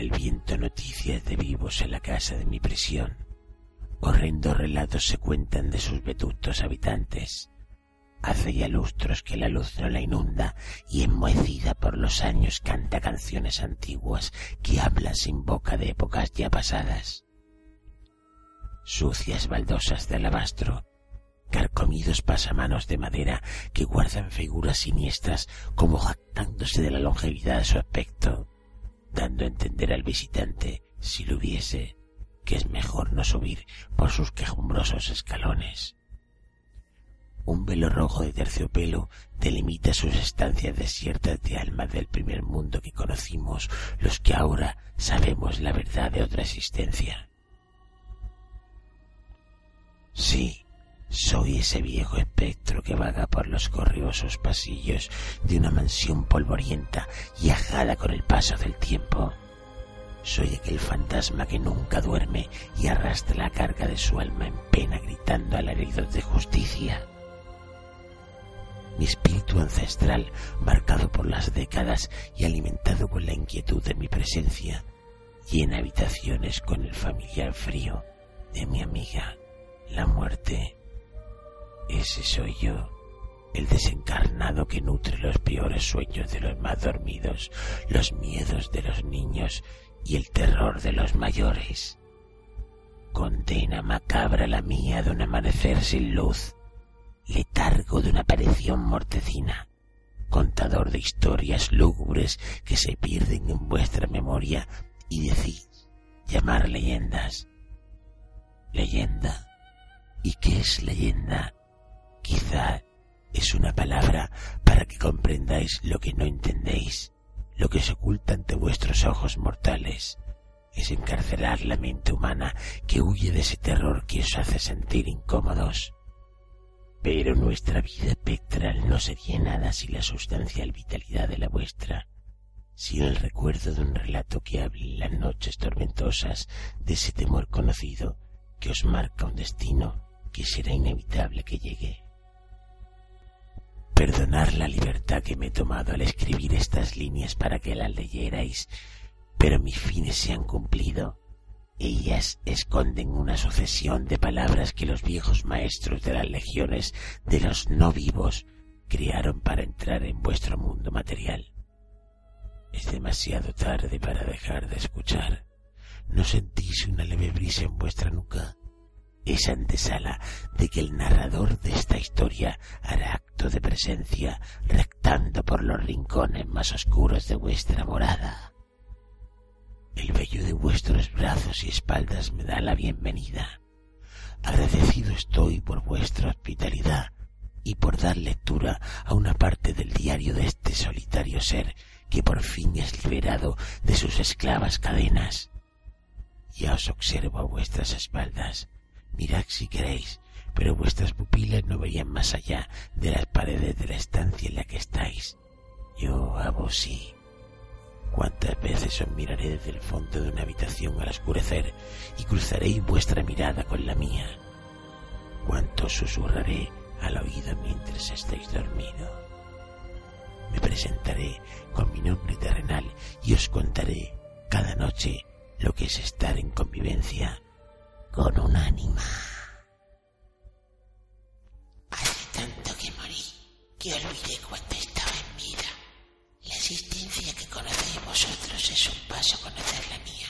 El viento noticias de vivos en la casa de mi prisión. Horrendos relatos se cuentan de sus vetustos habitantes. Hace ya lustros que la luz no la inunda y enmohecida por los años canta canciones antiguas que hablan sin boca de épocas ya pasadas. Sucias baldosas de alabastro, carcomidos pasamanos de madera que guardan figuras siniestras como jactándose de la longevidad de su aspecto dando a entender al visitante, si lo hubiese, que es mejor no subir por sus quejumbrosos escalones. Un velo rojo de terciopelo delimita sus estancias desiertas de alma del primer mundo que conocimos los que ahora sabemos la verdad de otra existencia. Sí, soy ese viejo espectro que vaga por los corriosos pasillos de una mansión polvorienta y ajada con el paso del tiempo. Soy aquel fantasma que nunca duerme y arrastra la carga de su alma en pena gritando alaridos de justicia. Mi espíritu ancestral, marcado por las décadas y alimentado con la inquietud de mi presencia, llena habitaciones con el familiar frío de mi amiga, la muerte. Ese soy yo, el desencarnado que nutre los peores sueños de los más dormidos, los miedos de los niños y el terror de los mayores. Condena macabra la mía de un amanecer sin luz, letargo de una aparición mortecina, contador de historias lúgubres que se pierden en vuestra memoria y decís llamar leyendas. ¿Leyenda? ¿Y qué es leyenda? Quizá es una palabra para que comprendáis lo que no entendéis, lo que se oculta ante vuestros ojos mortales. Es encarcelar la mente humana que huye de ese terror que os hace sentir incómodos. Pero nuestra vida espectral no sería nada sin la sustancial vitalidad de la vuestra, sin el recuerdo de un relato que hable en las noches tormentosas de ese temor conocido que os marca un destino que será inevitable que llegue. Perdonar la libertad que me he tomado al escribir estas líneas para que las leyerais, pero mis fines se han cumplido. Ellas esconden una sucesión de palabras que los viejos maestros de las legiones de los no vivos crearon para entrar en vuestro mundo material. Es demasiado tarde para dejar de escuchar. ¿No sentís una leve brisa en vuestra nuca? Esa antesala de que el narrador de esta historia hará acto de presencia rectando por los rincones más oscuros de vuestra morada. El vello de vuestros brazos y espaldas me da la bienvenida. Agradecido estoy por vuestra hospitalidad y por dar lectura a una parte del diario de este solitario ser que por fin es liberado de sus esclavas cadenas. Ya os observo a vuestras espaldas Mirad si queréis, pero vuestras pupilas no verían más allá de las paredes de la estancia en la que estáis. Yo a vos sí. ¿Cuántas veces os miraré desde el fondo de una habitación al oscurecer y cruzaréis vuestra mirada con la mía? ¿Cuánto susurraré al oído mientras estéis dormido? Me presentaré con mi nombre terrenal y os contaré cada noche lo que es estar en convivencia con un ánima. Hace tanto que morí que olvidé cuando estaba en vida. La existencia que conocéis vosotros es un paso a conocer la mía.